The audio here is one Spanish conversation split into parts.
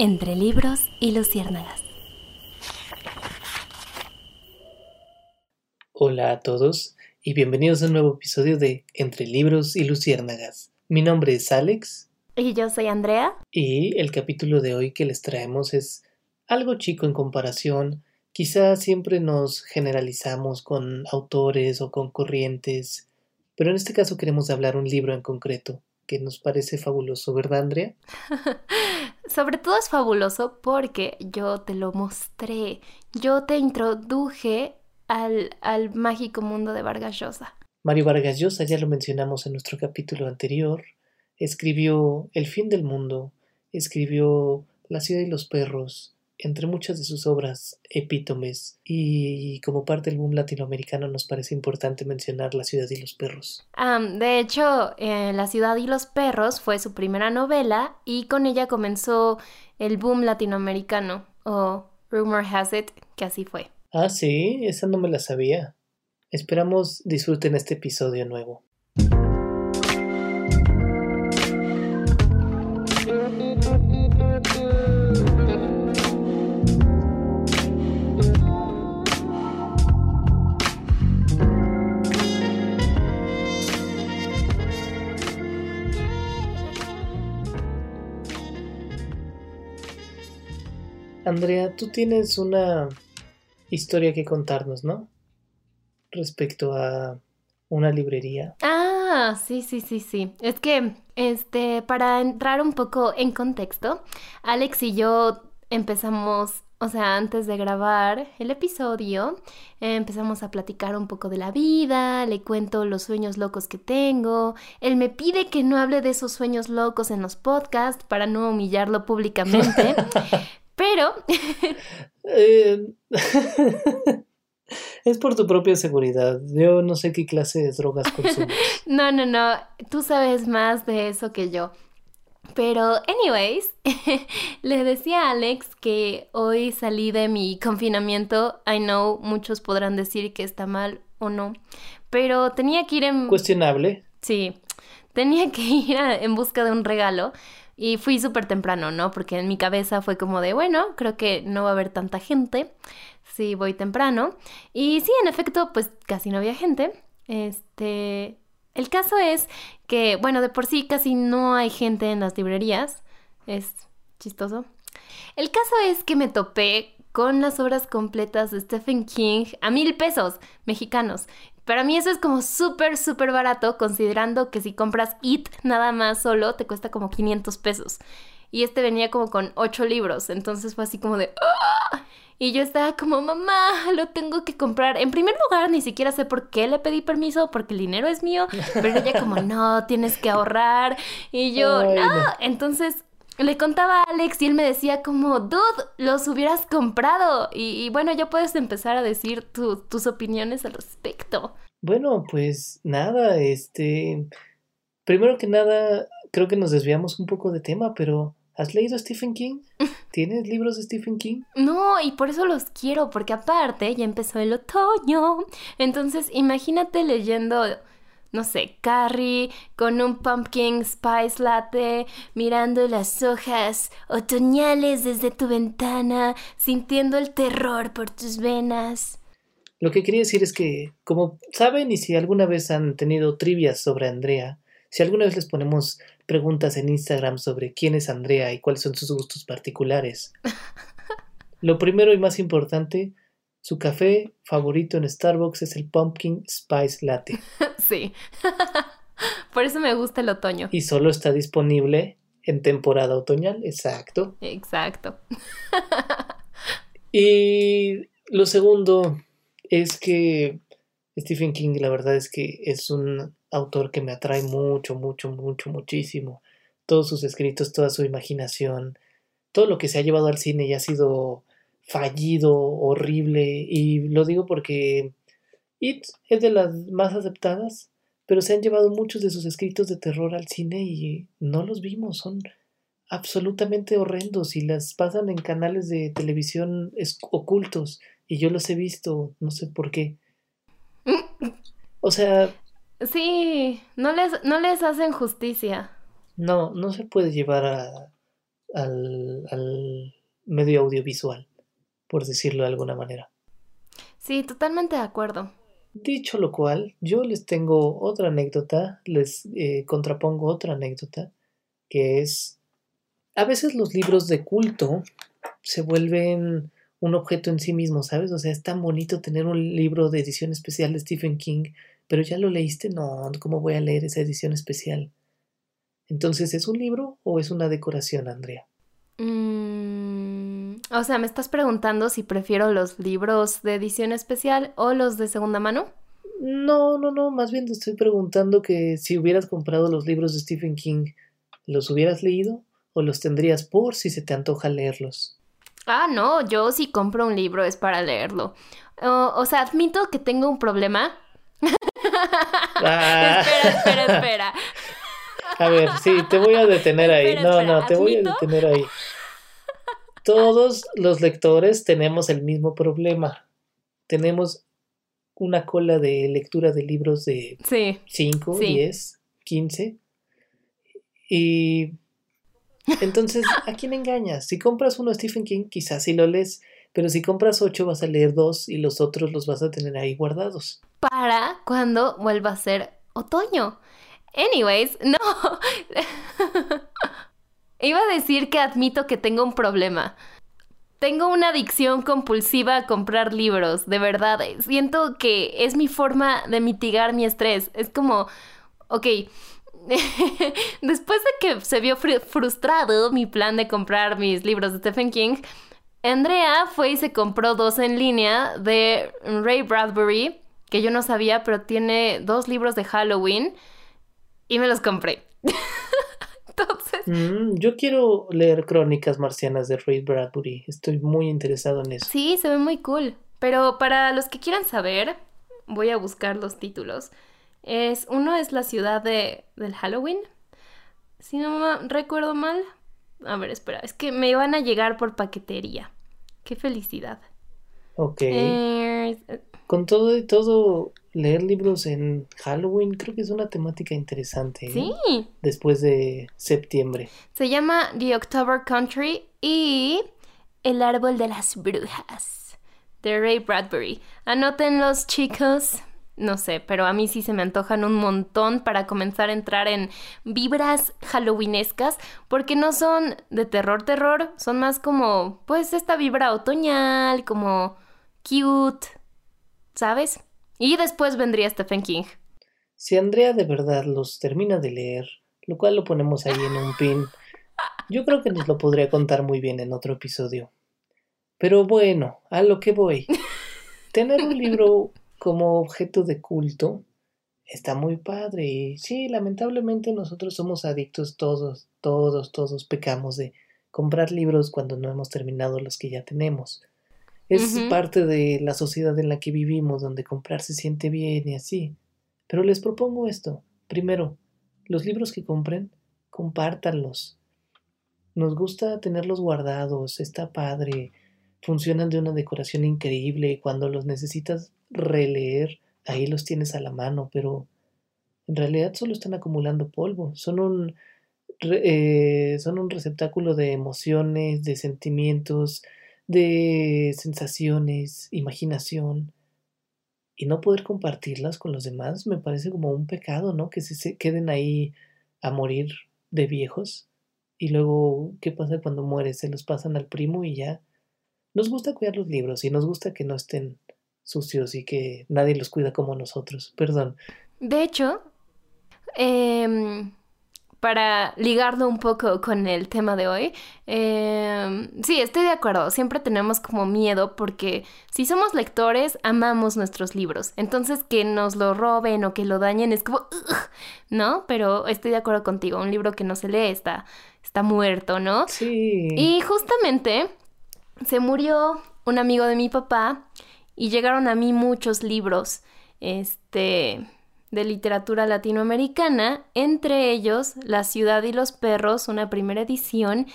Entre libros y luciérnagas. Hola a todos y bienvenidos a un nuevo episodio de Entre libros y luciérnagas. Mi nombre es Alex. Y yo soy Andrea. Y el capítulo de hoy que les traemos es algo chico en comparación. Quizás siempre nos generalizamos con autores o con corrientes, pero en este caso queremos hablar un libro en concreto que nos parece fabuloso, ¿verdad, Andrea? Sobre todo es fabuloso porque yo te lo mostré, yo te introduje al, al mágico mundo de Vargas Llosa. Mario Vargas Llosa, ya lo mencionamos en nuestro capítulo anterior, escribió El fin del mundo, escribió La ciudad y los perros, entre muchas de sus obras epítomes y como parte del boom latinoamericano nos parece importante mencionar La ciudad y los perros. de hecho, eh, La ciudad y los perros fue su primera novela y con ella comenzó el boom latinoamericano o rumor has it que así fue. Ah, sí, esa no me la sabía. Esperamos disfruten este episodio nuevo. Andrea, tú tienes una historia que contarnos, ¿no? Respecto a una librería. Ah, sí, sí, sí, sí. Es que, este, para entrar un poco en contexto, Alex y yo empezamos, o sea, antes de grabar el episodio, empezamos a platicar un poco de la vida, le cuento los sueños locos que tengo, él me pide que no hable de esos sueños locos en los podcasts para no humillarlo públicamente, Pero... Eh, es por tu propia seguridad. Yo no sé qué clase de drogas consumes. no, no, no. Tú sabes más de eso que yo. Pero, anyways, le decía a Alex que hoy salí de mi confinamiento. I know, muchos podrán decir que está mal o no. Pero tenía que ir en... Cuestionable. Sí. Tenía que ir en busca de un regalo. Y fui súper temprano, ¿no? Porque en mi cabeza fue como de, bueno, creo que no va a haber tanta gente si voy temprano. Y sí, en efecto, pues casi no había gente. Este, el caso es que, bueno, de por sí casi no hay gente en las librerías. Es chistoso. El caso es que me topé con las obras completas de Stephen King a mil pesos mexicanos. Para mí eso es como súper, súper barato, considerando que si compras It nada más solo, te cuesta como 500 pesos. Y este venía como con 8 libros, entonces fue así como de... ¡Ah! Y yo estaba como, mamá, lo tengo que comprar. En primer lugar, ni siquiera sé por qué le pedí permiso, porque el dinero es mío. Pero ella como, no, tienes que ahorrar. Y yo, no. Entonces le contaba a Alex y él me decía como, dude, los hubieras comprado. Y, bueno, ya puedes empezar a decir tus opiniones al respecto. Bueno, pues nada, este... Primero que nada, creo que nos desviamos un poco de tema, pero ¿has leído Stephen King? ¿Tienes libros de Stephen King? No, y por eso los quiero, porque aparte ya empezó el otoño. Entonces, imagínate leyendo no sé, Carrie con un pumpkin spice latte, mirando las hojas otoñales desde tu ventana, sintiendo el terror por tus venas. Lo que quería decir es que, como saben y si alguna vez han tenido trivias sobre Andrea, si alguna vez les ponemos preguntas en Instagram sobre quién es Andrea y cuáles son sus gustos particulares, lo primero y más importante su café favorito en Starbucks es el Pumpkin Spice Latte. Sí. Por eso me gusta el otoño. Y solo está disponible en temporada otoñal, exacto. Exacto. y lo segundo es que Stephen King, la verdad es que es un autor que me atrae mucho, mucho, mucho, muchísimo. Todos sus escritos, toda su imaginación, todo lo que se ha llevado al cine y ha sido fallido, horrible, y lo digo porque It es de las más aceptadas, pero se han llevado muchos de sus escritos de terror al cine y no los vimos, son absolutamente horrendos y las pasan en canales de televisión ocultos y yo los he visto, no sé por qué. O sea... Sí, no les, no les hacen justicia. No, no se puede llevar a al, al medio audiovisual, por decirlo de alguna manera. Sí, totalmente de acuerdo. Dicho lo cual, yo les tengo otra anécdota, les eh, contrapongo otra anécdota, que es, a veces los libros de culto se vuelven un objeto en sí mismo, ¿sabes? O sea, es tan bonito tener un libro de edición especial de Stephen King, pero ya lo leíste, no, ¿cómo voy a leer esa edición especial? Entonces, ¿es un libro o es una decoración, Andrea? Mm, o sea, ¿me estás preguntando si prefiero los libros de edición especial o los de segunda mano? No, no, no, más bien te estoy preguntando que si hubieras comprado los libros de Stephen King, ¿los hubieras leído o los tendrías por si se te antoja leerlos? Ah, no, yo si compro un libro es para leerlo. o sea, admito que tengo un problema. Ah. espera, espera, espera. A ver, sí, te voy a detener ahí. Espera, no, espera, no, te voy a detener ahí. Todos los lectores tenemos el mismo problema. Tenemos una cola de lectura de libros de Sí. 5, Sí. 10, 15. Y entonces, ¿a quién engañas? Si compras uno Stephen King, quizás sí lo lees, pero si compras 8 vas a leer dos y los otros los vas a tener ahí guardados. Para cuando vuelva a ser otoño. Anyways, no. Iba a decir que admito que tengo un problema. Tengo una adicción compulsiva a comprar libros, de verdad. Siento que es mi forma de mitigar mi estrés. Es como, ok, después de que se vio fru- frustrado mi plan de comprar mis libros de Stephen King, Andrea fue y se compró dos en línea de Ray Bradbury, que yo no sabía, pero tiene dos libros de Halloween y me los compré. Entonces, Mm, yo quiero leer Crónicas Marcianas de Ray Bradbury. Estoy muy interesado en eso. sí, se ve muy cool. Pero para los que quieran saber, voy a buscar los títulos. Es, uno es la ciudad de, del Halloween, si no recuerdo mal. A ver, espera, es que me van a llegar por paquetería. Qué felicidad. Ok. Eh, Con todo y todo, leer libros en Halloween creo que es una temática interesante. ¿eh? sí, Después de septiembre. se llama The October Country y El árbol de las brujas de Ray Bradbury. Anótenlos, chicos. No sé, pero a mí sí se me antojan un montón para comenzar a entrar en vibras halloweenescas, porque no son de terror, terror, son más como, pues, esta vibra otoñal, como cute, ¿sabes? Y después vendría Stephen King. Si Andrea de verdad los termina de leer, lo cual lo ponemos ahí en un pin, yo creo que nos lo podría contar muy bien en otro episodio. Pero bueno, a lo que voy. Tener un libro como objeto de culto está muy padre y sí, lamentablemente nosotros somos adictos todos, todos, todos pecamos de comprar libros cuando no hemos terminado los que ya tenemos. Es parte de la sociedad en la que vivimos, donde comprar se siente bien y así. Pero les propongo esto. Primero, los libros que compren, compártanlos. Nos gusta tenerlos guardados, está padre, funcionan de una decoración increíble y cuando los necesitas releer, ahí los tienes a la mano, pero en realidad solo están acumulando polvo. Son un, eh, son un receptáculo de emociones, de sentimientos, de sensaciones, imaginación. Y no poder compartirlas con los demás me parece como un pecado, ¿no? Que se, queden ahí a morir de viejos. Y luego, ¿qué pasa cuando mueres? Se los pasan al primo y ya. Nos gusta cuidar los libros y nos gusta que no estén sucios y que nadie los cuida como nosotros. Perdón. De hecho, em, para ligarlo un poco con el tema de hoy, em, sí, estoy de acuerdo. Siempre tenemos como miedo porque si somos lectores, amamos nuestros libros. Entonces, que nos lo roben o que lo dañen es como, "Ugh", ¿no? Pero estoy de acuerdo contigo. Un libro que no se lee está, está muerto, ¿no? Sí. Y justamente se murió un amigo de mi papá y llegaron a mí muchos libros, este, de literatura latinoamericana, entre ellos La ciudad y los perros, una primera edición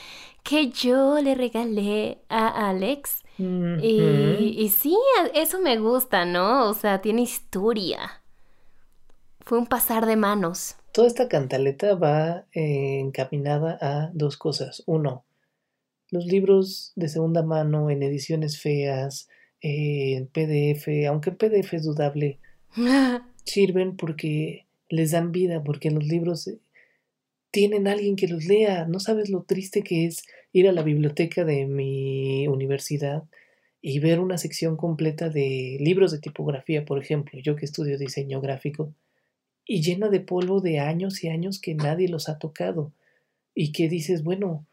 que yo le regalé a Alex. Y, y sí, eso me gusta, ¿no? O sea, tiene historia. Fue un pasar de manos. Toda esta cantaleta va eh, encaminada a dos cosas. Uno, los libros de segunda mano en ediciones feas, en PDF, aunque en PDF es dudable, sirven porque les dan vida, porque los libros eh, tienen alguien que los lea. No sabes lo triste que es ir a la biblioteca de mi universidad y ver una sección completa de libros de tipografía, por ejemplo, yo que estudio diseño gráfico, y llena de polvo de años y años que nadie los ha tocado, y que dices, bueno,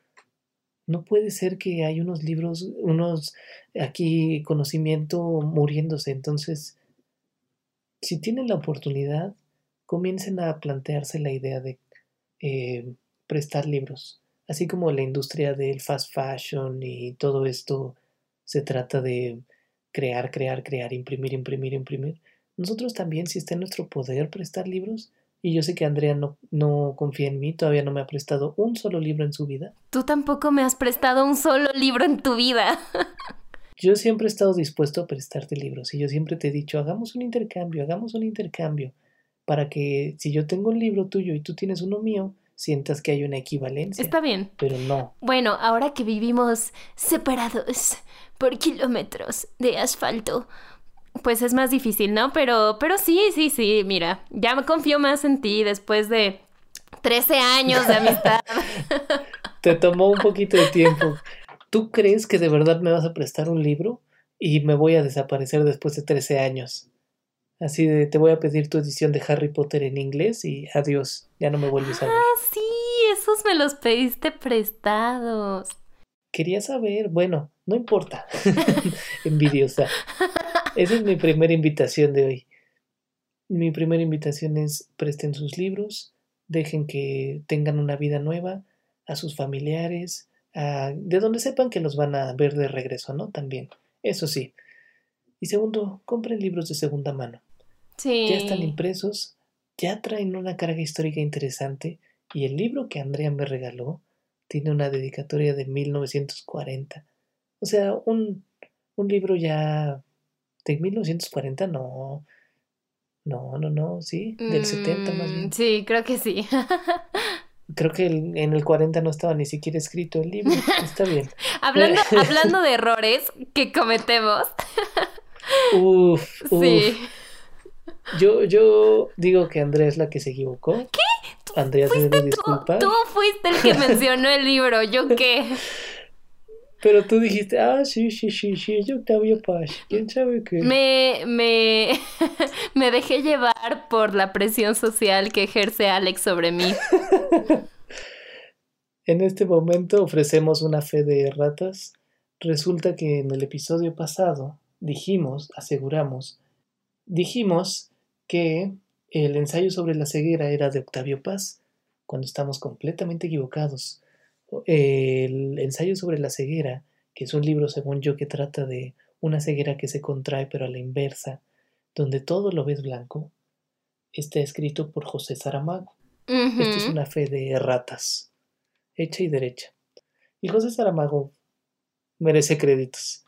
no puede ser que hay unos libros, unos aquí conocimiento muriéndose. Entonces, si tienen la oportunidad, comiencen a plantearse la idea de eh, prestar libros. Así como la industria del fast fashion y todo esto se trata de crear, crear, crear, imprimir, imprimir, imprimir. Nosotros también, si está en nuestro poder prestar libros, y yo sé que Andrea no, no confía en mí, todavía no me ha prestado un solo libro en su vida. Tú tampoco me has prestado un solo libro en tu vida. yo siempre he estado dispuesto a prestarte libros y yo siempre te he dicho, hagamos un intercambio, hagamos un intercambio, para que si yo tengo un libro tuyo y tú tienes uno mío, sientas que hay una equivalencia. Está bien. Pero no. Bueno, ahora que vivimos separados por kilómetros de asfalto, pues es más difícil, ¿no? Pero, pero sí, sí, sí, mira, ya me confío más en ti después de 13 años de amistad. Te tomó un poquito de tiempo. ¿Tú crees que de verdad me vas a prestar un libro y me voy a desaparecer después de 13 años? Así de, te voy a pedir tu edición de Harry Potter en inglés y adiós, ya no me vuelves a ver. Ah, sí, esos me los pediste prestados. Quería saber, bueno, no importa. Envidiosa. Esa es mi primera invitación de hoy. Mi primera invitación es presten sus libros, dejen que tengan una vida nueva a sus familiares, a, de donde sepan que los van a ver de regreso, ¿no? También, eso sí. Y segundo, compren libros de segunda mano. Sí. Ya están impresos, ya traen una carga histórica interesante y el libro que Andrea me regaló tiene una dedicatoria de 1940. O sea, un, un libro ya de 1940, no. No, no, no, sí, del 70 más bien. Mm, sí, creo que sí. Creo que en el 40 no estaba ni siquiera escrito el libro. Está bien. hablando, hablando de errores que cometemos. uf, uf. Sí. Yo, yo digo que Andrea es la que se equivocó. ¿Qué? Andrea se debe disculpar. Tú fuiste el que mencionó el libro, ¿yo qué? Pero tú dijiste, ah, sí, sí, sí, sí, es Octavio Paz. ¿Quién sabe qué? Me, me, me dejé llevar por la presión social que ejerce Alex sobre mí. en este momento ofrecemos una fe de ratas. Resulta que en el episodio pasado dijimos, aseguramos, dijimos que el ensayo sobre la ceguera era de Octavio Paz, cuando estamos completamente equivocados el ensayo sobre la ceguera, que es un libro, según yo, que trata de una ceguera que se contrae pero a la inversa, donde todo lo ves blanco, está escrito por José Saramago. Esta es una fe de ratas, hecha y derecha. Y José Saramago merece créditos.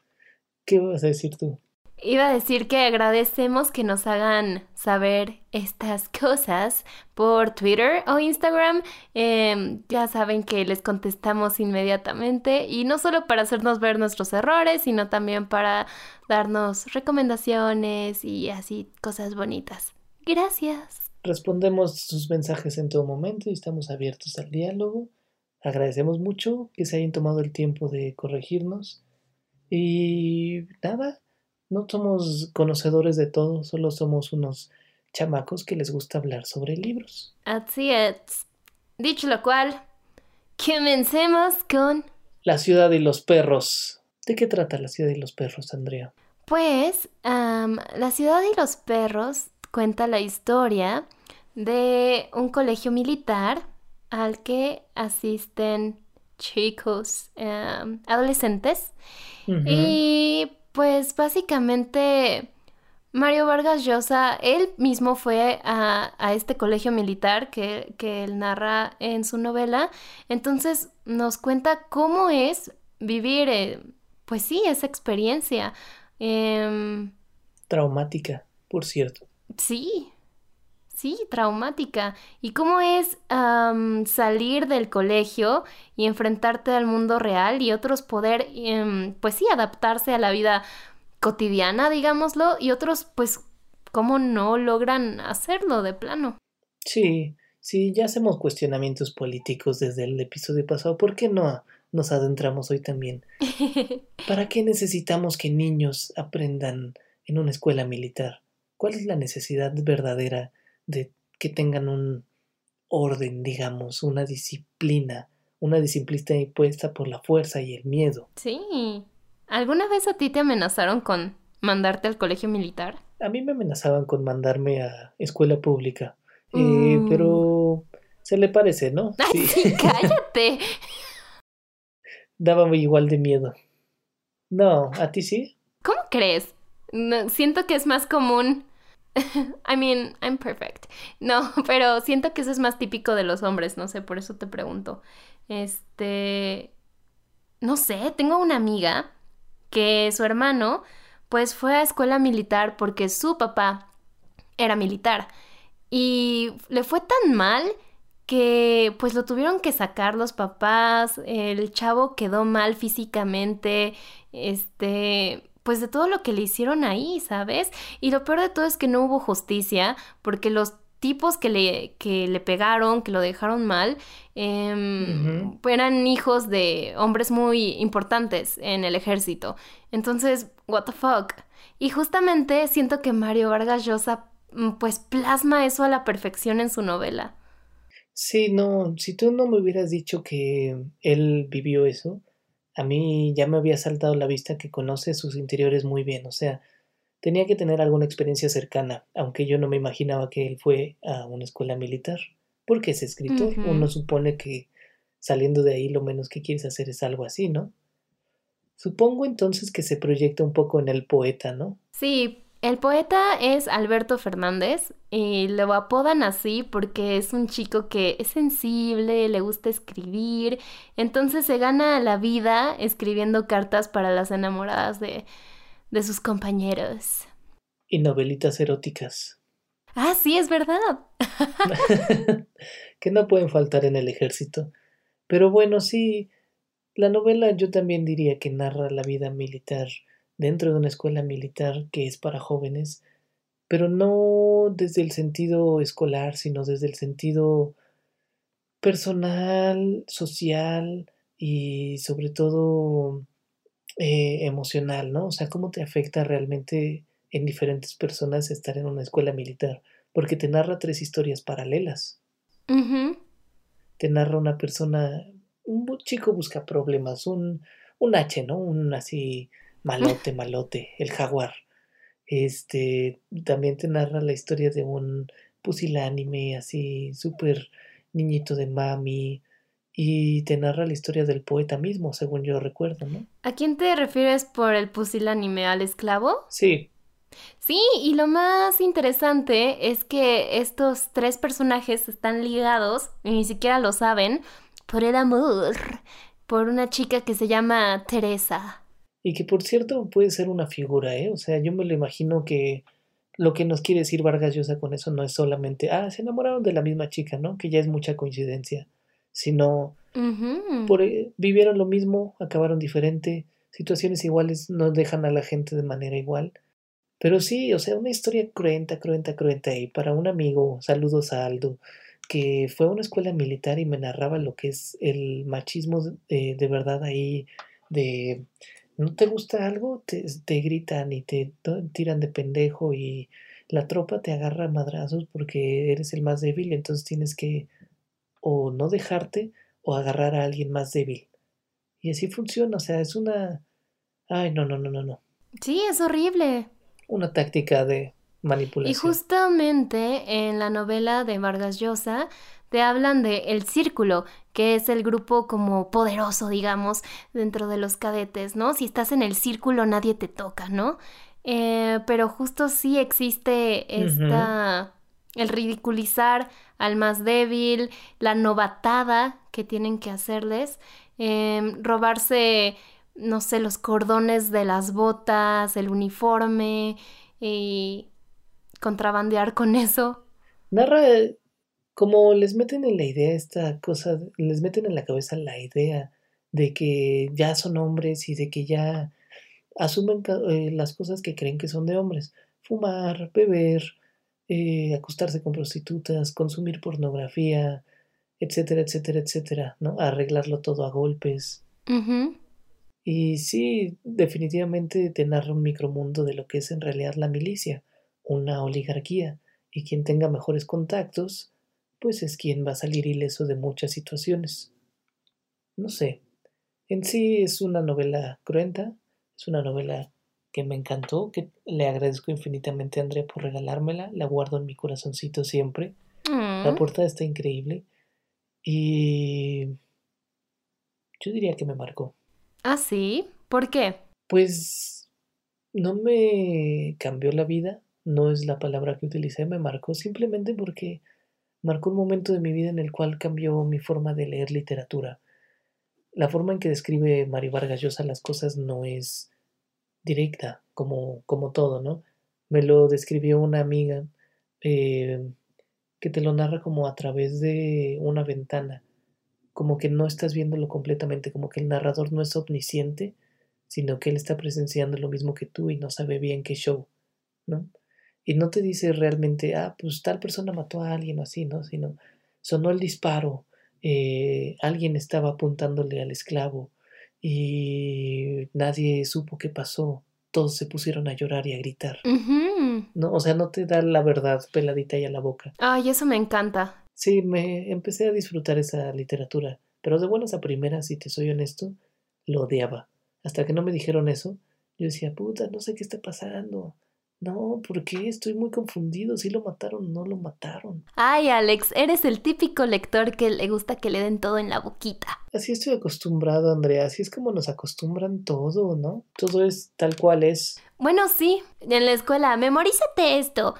¿Qué vas a decir tú? Iba a decir que agradecemos que nos hagan saber estas cosas por Twitter o Instagram. Em, ya saben que les contestamos inmediatamente y no solo para hacernos ver nuestros errores, sino también para darnos recomendaciones y así cosas bonitas. Gracias. Respondemos sus mensajes en todo momento y estamos abiertos al diálogo. Agradecemos mucho que se hayan tomado el tiempo de corregirnos. Y nada, no somos conocedores de todo, solo somos unos chamacos que les gusta hablar sobre libros. Así es. Dicho lo cual, comencemos con... La ciudad y los perros. ¿De qué trata la ciudad y los perros, Andrea? Pues, la ciudad y los perros cuenta la historia de un colegio militar al que asisten chicos adolescentes y pues básicamente Mario Vargas Llosa, él mismo fue a, este colegio militar que, él narra en su novela, entonces nos cuenta cómo es vivir, eh, pues sí, esa experiencia. Em, Traumática, por cierto. Sí, Sí, traumática. ¿Y cómo es salir del colegio y enfrentarte al mundo real y otros poder, em, pues sí, adaptarse a la vida cotidiana, digámoslo, y otros, pues, cómo no logran hacerlo de plano? Sí, sí, ya hacemos cuestionamientos políticos desde el episodio pasado. ¿Por qué no nos adentramos hoy también? ¿Para qué necesitamos que niños aprendan en una escuela militar? ¿Cuál es la necesidad verdadera? De que tengan un orden, digamos, una disciplina, una disciplina impuesta por la fuerza y el miedo. Sí. ¿Alguna vez a ti te amenazaron con mandarte al colegio militar? A mí me amenazaban con mandarme a escuela pública. Eh, uh. pero se le parece, ¿no? sí. cállate. Daba igual de miedo. No, ¿a ti sí? ¿Cómo crees? siento que es más común I mean, I'm perfect. No, pero siento que eso es más típico de los hombres, no sé, por eso te pregunto. Este, no sé, tengo una amiga que su hermano pues fue a escuela militar porque su papá era militar y le fue tan mal que pues lo tuvieron que sacar los papás, el chavo quedó mal físicamente, este, pues de todo lo que le hicieron ahí, ¿sabes? Y lo peor de todo es que no hubo justicia porque los tipos que le, que le pegaron, que lo dejaron mal, em, eran hijos de hombres muy importantes en el ejército. Entonces, what the fuck. Y justamente siento que Mario Vargas Llosa mm, pues plasma eso a la perfección en su novela. Sí, no, si tú no me hubieras dicho que él vivió eso, a mí ya me había saltado la vista que conoce sus interiores muy bien, o sea, tenía que tener alguna experiencia cercana, aunque yo no me imaginaba que él fue a una escuela militar, porque es escritor, uno supone que saliendo de ahí lo menos que quieres hacer es algo así, ¿no? Supongo entonces que se proyecta un poco en el poeta, ¿no? Sí, el poeta es Alberto Fernández y lo apodan así porque es un chico que es sensible, le gusta escribir, entonces se gana la vida escribiendo cartas para las enamoradas de, de sus compañeros. Y novelitas eróticas. Ah, sí, es verdad. que no pueden faltar en el ejército. Pero bueno, sí, la novela yo también diría que narra la vida militar dentro de una escuela militar que es para jóvenes, pero no desde el sentido escolar, sino desde el sentido personal, social y sobre todo eh, emocional, ¿no? O sea, cómo te afecta realmente en diferentes personas estar en una escuela militar, porque te narra tres historias paralelas. Te narra una persona, un chico busca problemas, un, un H, ¿no? Un así malote, malote, el jaguar. Este, también te narra la historia de un pusilánime así, súper niñito de mami, y te narra la historia del poeta mismo, según yo recuerdo, ¿no? ¿A quién te refieres por el pusilánime? ¿Al esclavo? Sí. Sí, y lo más interesante es que estos tres personajes están ligados, y ni siquiera lo saben, por el amor, por una chica que se llama Teresa. Y que por cierto puede ser una figura, ¿eh? O sea, yo me lo imagino que lo que nos quiere decir Vargas Llosa con eso no es solamente, ah, se enamoraron de la misma chica, ¿no? Que ya es mucha coincidencia, sino por, eh, vivieron lo mismo, acabaron diferente, situaciones iguales no dejan a la gente de manera igual. Pero sí, o sea, una historia cruenta, cruenta, cruenta. Y para un amigo, saludos a Aldo, que fue a una escuela militar y me narraba lo que es el machismo de, de verdad ahí, de no te gusta algo, te, te gritan y te tiran de pendejo y la tropa te agarra madrazos porque eres el más débil, entonces tienes que o no dejarte o agarrar a alguien más débil. Y así funciona, o sea, es una... Ay, no, no, no, no, no. Sí, es horrible. Una táctica de manipulación. Y justamente en la novela de Vargas Llosa te hablan de El Círculo, que es el grupo como poderoso, digamos, dentro de los cadetes, ¿no? Si estás en el círculo nadie te toca, ¿no? Eh, pero justo sí existe esta... el ridiculizar al más débil, la novatada que tienen que hacerles, em, robarse, no sé, los cordones de las botas, el uniforme y contrabandear con eso. Narra como les meten en la idea esta cosa, les meten en la cabeza la idea de que ya son hombres y de que ya asumen eh, las cosas que creen que son de hombres. Fumar, beber, eh, acostarse con prostitutas, consumir pornografía, etcétera, etcétera, etcétera, ¿no? Arreglarlo todo a golpes. Y sí, definitivamente te narra un micromundo de lo que es en realidad la milicia, una oligarquía, y quien tenga mejores contactos, pues es quien va a salir ileso de muchas situaciones. No sé, en sí es una novela cruenta, es una novela que me encantó, que le agradezco infinitamente a Andrea por regalármela, la guardo en mi corazoncito siempre. La mm. portada está increíble y yo diría que me marcó. ¿Ah, sí? ¿Por qué? Pues no me cambió la vida, no es la palabra que utilicé, me marcó simplemente porque marcó un momento de mi vida en el cual cambió mi forma de leer literatura. La forma en que describe Mari Vargas Llosa las cosas no es directa, como, como todo, ¿no? Me lo describió una amiga eh, que te lo narra como a través de una ventana, como que no estás viéndolo completamente, como que el narrador no es omnisciente, sino que él está presenciando lo mismo que tú y no sabe bien qué show, ¿no? Y no te dice realmente, ah, pues tal persona mató a alguien o así, ¿no? Sino sonó el disparo, eh, alguien estaba apuntándole al esclavo y nadie supo qué pasó. Todos se pusieron a llorar y a gritar. ¿No? O sea, no te da la verdad peladita y a la boca. Ay, eso me encanta. Sí, me empecé a disfrutar esa literatura, pero de buenas a primeras, si te soy honesto, lo odiaba. Hasta que no me dijeron eso, yo decía, puta, no sé qué está pasando. No, ¿por qué? Estoy muy confundido. Si lo mataron o no lo mataron. Ay, Alex, eres el típico lector que le gusta que le den todo en la boquita. Así estoy acostumbrado, Andrea. Así es como nos acostumbran todo, ¿no? Todo es tal cual es. Bueno, sí. En la escuela, memorízate esto.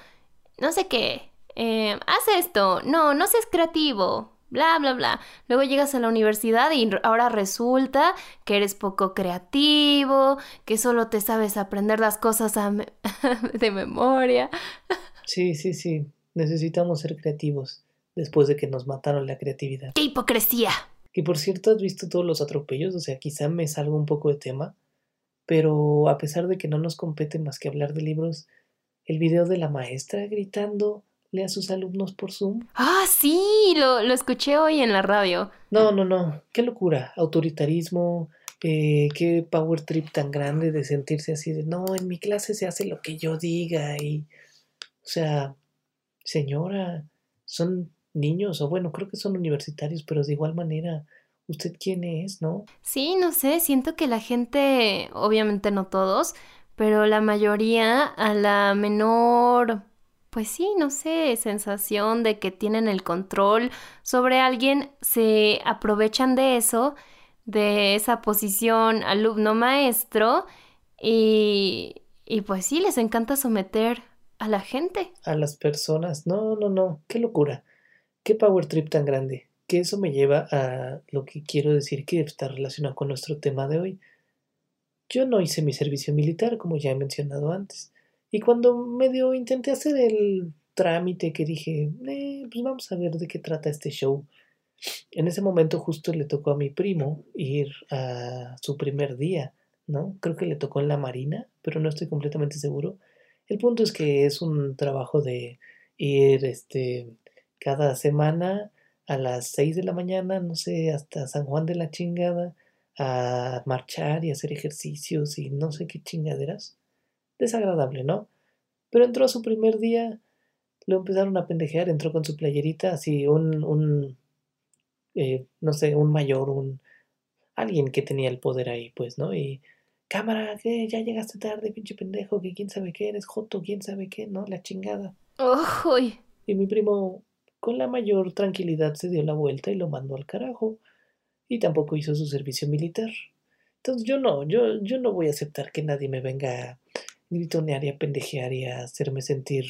No sé qué. Eh, haz esto. No, no seas creativo bla, bla, bla. Luego llegas a la universidad y ahora resulta que eres poco creativo, que solo te sabes aprender las cosas de memoria. Sí, sí, sí. Necesitamos ser creativos después de que nos mataron la creatividad. ¡Qué hipocresía! Que por cierto, has visto todos los atropellos, o sea, quizá me salgo un poco de tema, pero a pesar de que no nos compete más que hablar de libros, el video de la maestra gritando a sus alumnos por Zoom. Ah, sí, lo, escuché hoy en la radio. No, no, no, qué locura, autoritarismo, eh, qué power trip tan grande de sentirse así de, no, en mi clase se hace lo que yo diga y, o sea, señora, son niños, o bueno, creo que son universitarios, pero de igual manera, ¿usted quién es, no? Sí, no sé, siento que la gente, obviamente no todos, pero la mayoría a la menor pues sí, no sé, sensación de que tienen el control sobre alguien, se aprovechan de eso, de esa posición alumno-maestro y, y pues sí, les encanta someter a la gente. A las personas, no, no, no, qué locura, qué power trip tan grande, que eso me lleva a lo que quiero decir que está relacionado con nuestro tema de hoy. Yo no hice mi servicio militar, como ya he mencionado antes. Y cuando medio intenté hacer el trámite que dije, eh, pues vamos a ver de qué trata este show. En ese momento justo le tocó a mi primo ir a su primer día, ¿no? Creo que le tocó en la Marina, pero no estoy completamente seguro. El punto es que es un trabajo de ir este cada semana a las 6 de la mañana, no sé, hasta San Juan de la chingada, a marchar y hacer ejercicios y no sé qué chingaderas desagradable, ¿no? Pero entró a su primer día, lo empezaron a pendejear, entró con su playerita, así un, un eh, no sé, un mayor, un, alguien que tenía el poder ahí, pues, ¿no? Y, cámara, que ya llegaste tarde, pinche pendejo, que quién sabe qué eres, Joto, quién sabe qué, ¿no? La chingada. Y mi primo, con la mayor tranquilidad, se dio la vuelta y lo mandó al carajo. Y tampoco hizo su servicio militar. Entonces yo no, yo, yo no voy a aceptar que nadie me venga gritonear y a pendejear y a hacerme sentir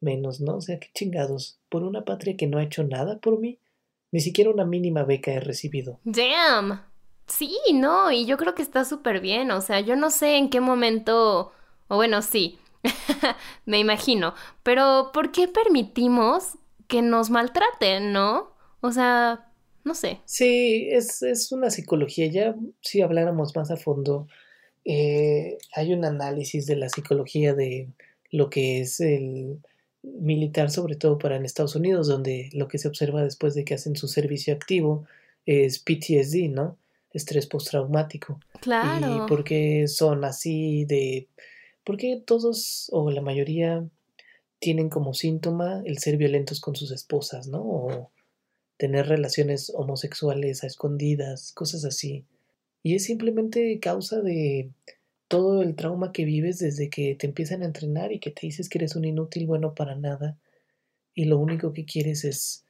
menos, ¿no? O sea, qué chingados. Por una patria que no ha hecho nada por mí. Ni siquiera una mínima beca he recibido. Damn. Sí, no, y yo creo que está súper bien. O sea, yo no sé en qué momento. O bueno, sí. Me imagino. Pero, ¿por qué permitimos que nos maltraten, ¿no? O sea, no sé. Sí, es, es una psicología. Ya si habláramos más a fondo, eh, hay un análisis de la psicología de lo que es el militar, sobre todo para en Estados Unidos, donde lo que se observa después de que hacen su servicio activo es PTSD, ¿no? Estrés postraumático. Claro. Y porque son así de... Porque todos o la mayoría tienen como síntoma el ser violentos con sus esposas, ¿no? O tener relaciones homosexuales a escondidas, cosas así. Y es simplemente causa de todo el trauma que vives desde que te empiezan a entrenar y que te dices que eres un inútil bueno para nada y lo único que quieres es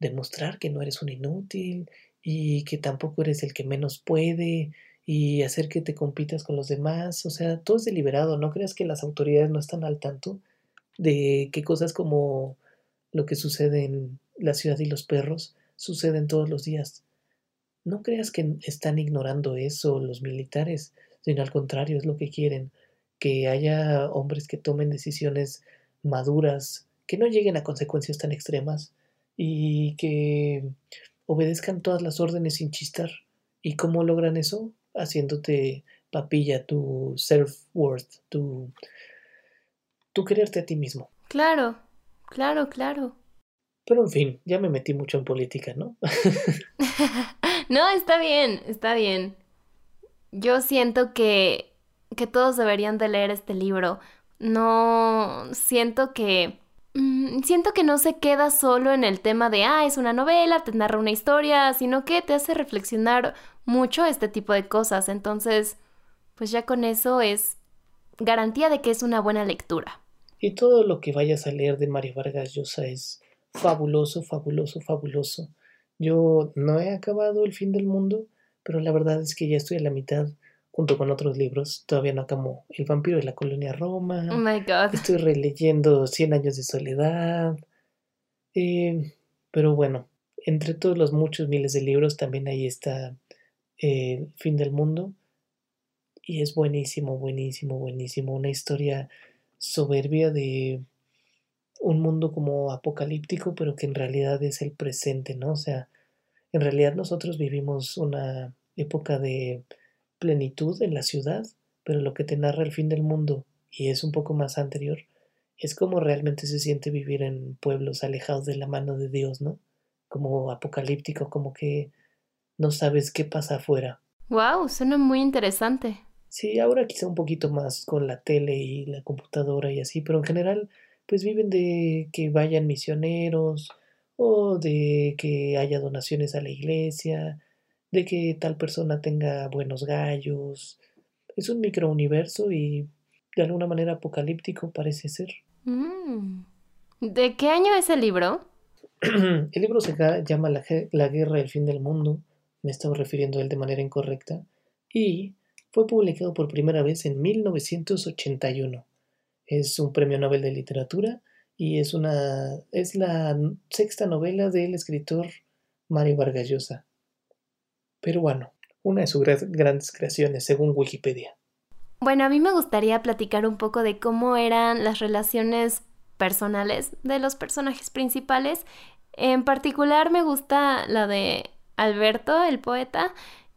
demostrar que no eres un inútil y que tampoco eres el que menos puede y hacer que te compitas con los demás, o sea, todo es deliberado, no creas que las autoridades no están al tanto de que cosas como lo que sucede en la ciudad y los perros suceden todos los días. No creas que están ignorando eso los militares sino al contrario, es lo que quieren, que haya hombres que tomen decisiones maduras, que no lleguen a consecuencias tan extremas y que obedezcan todas las órdenes sin chistar. ¿Y cómo logran eso? Haciéndote papilla tu self-worth, tu, tu quererte a ti mismo. Claro, claro, claro. Pero en fin, ya me metí mucho en política, ¿no? no, está bien, está bien. Yo siento que, que todos deberían de leer este libro. No siento que... Mm, siento que no se queda solo en el tema de, ah, es una novela, te narra una historia, sino que te hace reflexionar mucho este tipo de cosas. Entonces, pues ya con eso es garantía de que es una buena lectura. Y todo lo que vayas a leer de Mario Vargas Llosa es fabuloso, fabuloso, fabuloso. Yo no he acabado El fin del mundo, pero la verdad es que ya estoy a la mitad junto con otros libros. Todavía no acabo El vampiro de la colonia Roma. Oh my God. Estoy releyendo Cien años de soledad. Eh, pero bueno, entre todos los muchos miles de libros también ahí está El eh, fin del mundo. Y es buenísimo, buenísimo, buenísimo. Una historia soberbia de un mundo como apocalíptico, pero que en realidad es el presente, ¿no? O sea, en realidad nosotros vivimos una época de plenitud en la ciudad, pero lo que te narra el fin del mundo, y es un poco más anterior, es como realmente se siente vivir en pueblos alejados de la mano de Dios, ¿no? Como apocalíptico, como que no sabes qué pasa afuera. Wow, suena muy interesante. Sí, ahora quizá un poquito más con la tele y la computadora y así, pero en general, pues viven de que vayan misioneros, o de que haya donaciones a la iglesia, de que tal persona tenga buenos gallos. Es un microuniverso y de alguna manera apocalíptico parece ser. Mm. ¿De qué año es el libro? el libro se llama la, la Guerra del Fin del Mundo, me estaba refiriendo a él de manera incorrecta, y fue publicado por primera vez en 1981. Es un premio Nobel de Literatura y es una es la sexta novela del escritor Mario Vargas Llosa. Peruano, una de sus grandes creaciones según Wikipedia. Bueno, a mí me gustaría platicar un poco de cómo eran las relaciones personales de los personajes principales. En particular me gusta la de Alberto, el poeta,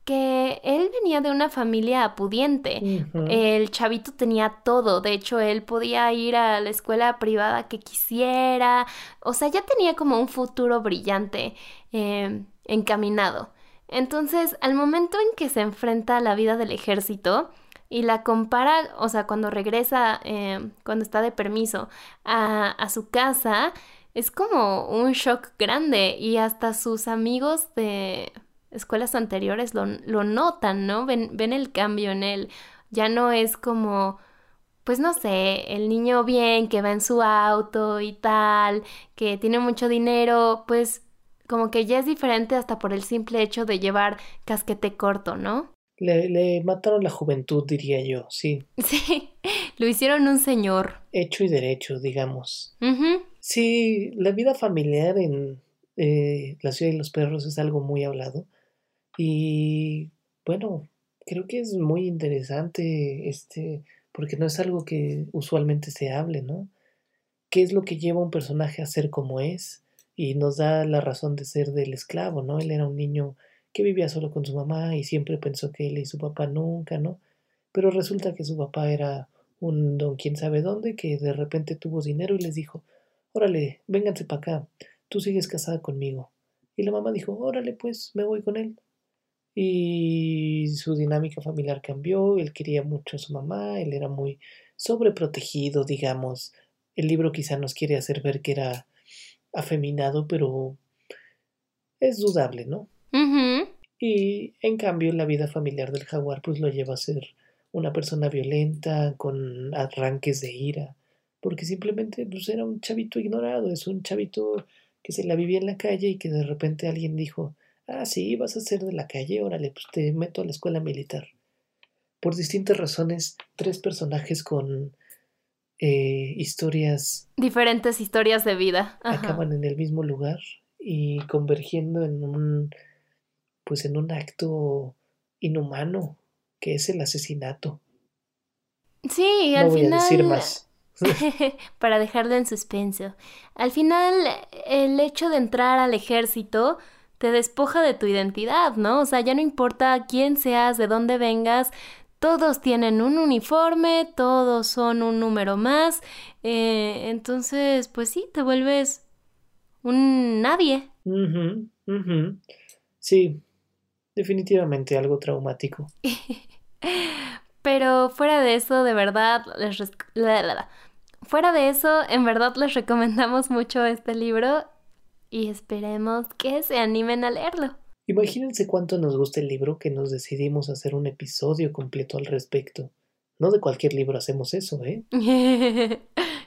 que él venía de una familia pudiente. El chavito tenía todo. De hecho, él podía ir a la escuela privada que quisiera. O sea, ya tenía como un futuro brillante em, encaminado. Entonces, al momento en que se enfrenta a la vida del ejército y la compara, o sea, cuando regresa, em, cuando está de permiso a, a su casa, es como un shock grande y hasta sus amigos de escuelas anteriores lo, lo notan, ¿no? Ven, ven el cambio en él. Ya no es como, pues no sé, el niño bien que va en su auto y tal, que tiene mucho dinero, pues como que ya es diferente hasta por el simple hecho de llevar casquete corto, ¿no? Le, le mataron la juventud, diría yo, sí. Sí, lo hicieron un señor. Hecho y derecho, digamos. Sí, la vida familiar en eh, la ciudad de los perros es algo muy hablado. Y bueno, creo que es muy interesante este, porque no es algo que usualmente se hable, ¿no? ¿Qué es lo que lleva a un personaje a ser como es? y nos da la razón de ser del esclavo, ¿no? Él era un niño que vivía solo con su mamá y siempre pensó que él y su papá nunca, ¿no? Pero resulta que su papá era un don quién sabe dónde, que de repente tuvo dinero y les dijo, órale, vénganse para acá, tú sigues casada conmigo. Y la mamá dijo, órale, pues me voy con él. Y su dinámica familiar cambió, él quería mucho a su mamá, él era muy sobreprotegido, digamos. El libro quizá nos quiere hacer ver que era afeminado, pero es dudable, ¿no? Y en cambio la vida familiar del jaguar pues lo lleva a ser una persona violenta, con arranques de ira, porque simplemente pues, era un chavito ignorado, es un chavito que se la vivía en la calle y que de repente alguien dijo, ah, sí, vas a ser de la calle, órale, pues te meto a la escuela militar. Por distintas razones, tres personajes con eh, historias... Diferentes historias de vida. Acaban en el mismo lugar y convergiendo en un, pues en un acto inhumano, que es el asesinato. Sí, al final... decir más. para dejarlo en suspenso. Al final, el hecho de entrar al ejército te despoja de tu identidad, ¿no? O sea, ya no importa quién seas, de dónde vengas, todos tienen un uniforme, todos son un número más, eh, entonces, pues sí, te vuelves un nadie. Sí, definitivamente algo traumático. Pero fuera de eso, de verdad, les fuera de eso, en verdad les recomendamos mucho este libro y esperemos que se animen a leerlo. Imagínense cuánto nos gusta el libro que nos decidimos hacer un episodio completo al respecto. No de cualquier libro hacemos eso, ¿eh?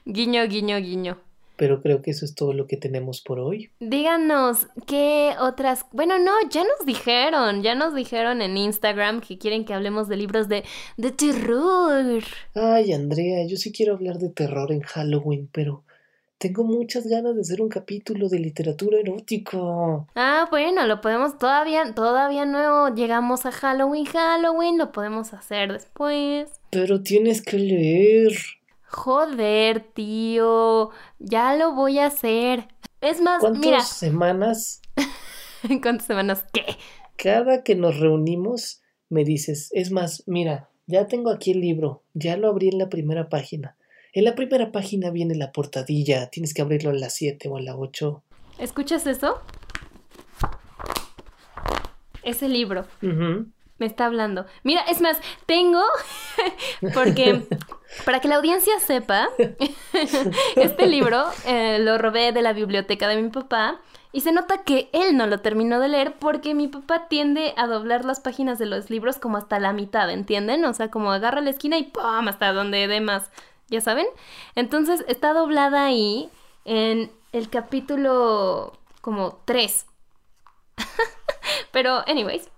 guiño, guiño, guiño pero creo que eso es todo lo que tenemos por hoy. Díganos qué otras... Bueno, no, ya nos dijeron, ya nos dijeron en Instagram que quieren que hablemos de libros de, de terror. Ay, Andrea, yo sí quiero hablar de terror en Halloween, pero tengo muchas ganas de hacer un capítulo de literatura erótico. Ah, bueno, lo podemos todavía, todavía no llegamos a Halloween, Halloween, lo podemos hacer después. Pero tienes que leer. Joder, tío, ya lo voy a hacer. Es más, ¿Cuántas semanas? ¿Cuántas semanas qué? Cada que nos reunimos me dices, es más, mira, ya tengo aquí el libro, ya lo abrí en la primera página. En la primera página viene la portadilla, tienes que abrirlo a las 7 o a la 8. ¿Escuchas eso? Ese libro me está hablando. Mira, es más, tengo, porque para que la audiencia sepa, este libro eh, lo robé de la biblioteca de mi papá y se nota que él no lo terminó de leer porque mi papá tiende a doblar las páginas de los libros como hasta la mitad, ¿entienden? O sea, como agarra la esquina y ¡pum! hasta donde dé más, ¿ya saben? Entonces está doblada ahí en el capítulo como 3. Pero, anyways,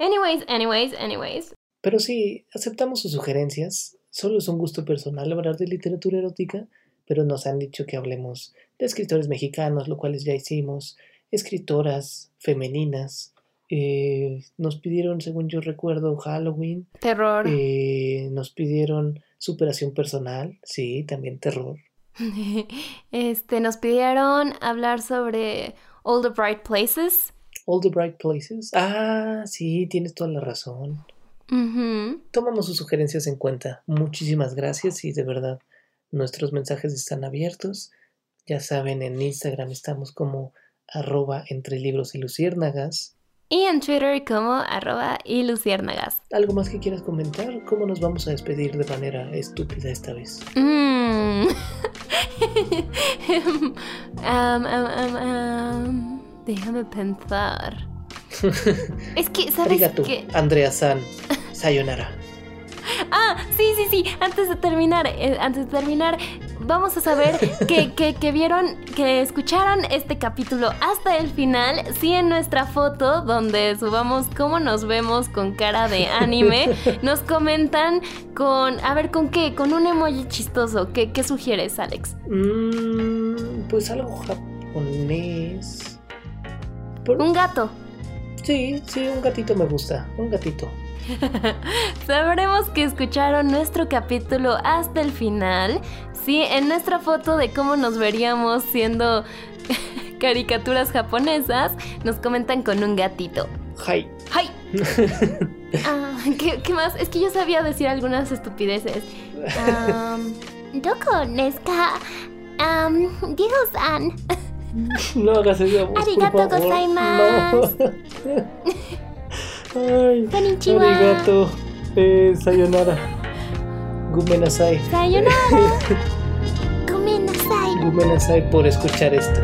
Anyways, anyways, anyways. Pero sí, aceptamos sus sugerencias. Solo es un gusto personal hablar de literatura erótica, pero nos han dicho que hablemos de escritores mexicanos, lo cual ya hicimos, escritoras femeninas. Eh, nos pidieron, según yo recuerdo, Halloween. Terror. Eh, nos pidieron superación personal, sí, también terror. este, nos pidieron hablar sobre All the Bright Places. All the Bright Places. Ah, sí, tienes toda la razón. Tomamos sus sugerencias en cuenta. Muchísimas gracias y de verdad nuestros mensajes están abiertos. Ya saben, en Instagram estamos como arroba entre libros y luciérnagas. Y en Twitter como arroba y luciérnagas. ¿Algo más que quieras comentar? ¿Cómo nos vamos a despedir de manera estúpida esta vez? Mm. um, um, um, Déjame pensar. es que, ¿sabes qué? Andrea San, sayonara. ah, sí, sí, sí. Antes de terminar, eh, antes de terminar, vamos a saber que, que, que, vieron, que escucharon este capítulo hasta el final. Sí, en nuestra foto, donde subamos cómo nos vemos con cara de anime, nos comentan con. A ver, ¿con qué? Con un emoji chistoso. ¿Qué, qué sugieres, Alex? Mm, pues algo japonés. Un gato. Sí, sí, un gatito me gusta. Un gatito. Sabremos que escucharon nuestro capítulo hasta el final. Sí, en nuestra foto de cómo nos veríamos siendo caricaturas japonesas, nos comentan con un gatito. Hi. ¡Hi! Ah, ¿qué, qué más? Es que yo sabía decir algunas estupideces. Um, Doko Neska. Um, Diego-san. No hagas esa voz, Arigato gozaimasu. No. Ay, Konnichiwa. arigato. Eh, sayonara. Gumenasai. Sayonara. Gomen nasai. Gumenasai por escuchar esto.